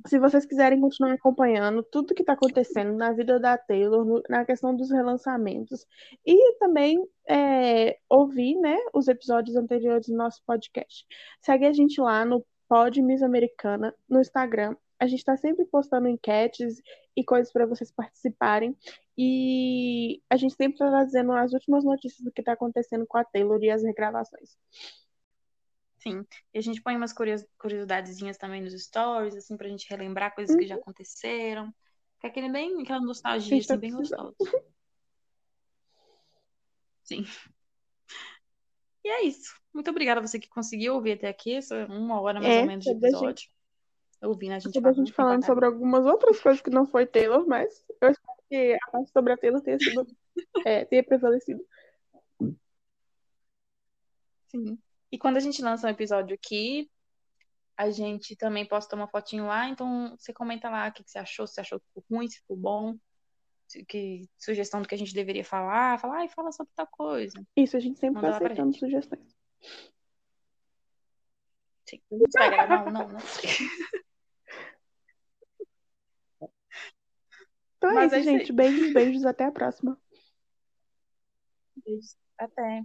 se vocês quiserem continuar acompanhando tudo que está acontecendo na vida da Taylor, no- na questão dos relançamentos, e também é, ouvir, né, os episódios anteriores do nosso podcast, segue a gente lá no Pod Miss Americana, no Instagram. A gente está sempre postando enquetes e coisas para vocês participarem. E a gente sempre está trazendo as últimas notícias do que está acontecendo com a Taylor e as regravações. Sim. E a gente põe umas curios- curiosidadezinhas também nos stories, assim, pra gente relembrar coisas que já aconteceram. Fica aquele bem, aquela nostalgia, tá assim, bem gostosa. Sim. E é isso. Muito obrigada a você que conseguiu ouvir até aqui, essa uma hora mais É, ou menos de episódio. Ouvindo a gente a gente falando sem sobre algumas outras coisas que não foi Taylor, mas eu espero que a parte sobre a Taylor tenha sido é, tenha prevalecido. Sim. E quando a gente lança um episódio aqui, a gente também posta uma fotinho lá, então você comenta lá o que que você achou, se você achou que ficou ruim, se ficou bom, que sugestão do que a gente deveria falar, falar, ai, fala sobre tal coisa. Isso, a gente sempre Manda tá aceitando sugestões. Sim. Você vai gravar um? Não, não. Então é Mas isso, é isso gente. Beijos, beijos, até a próxima. Beijos. Até.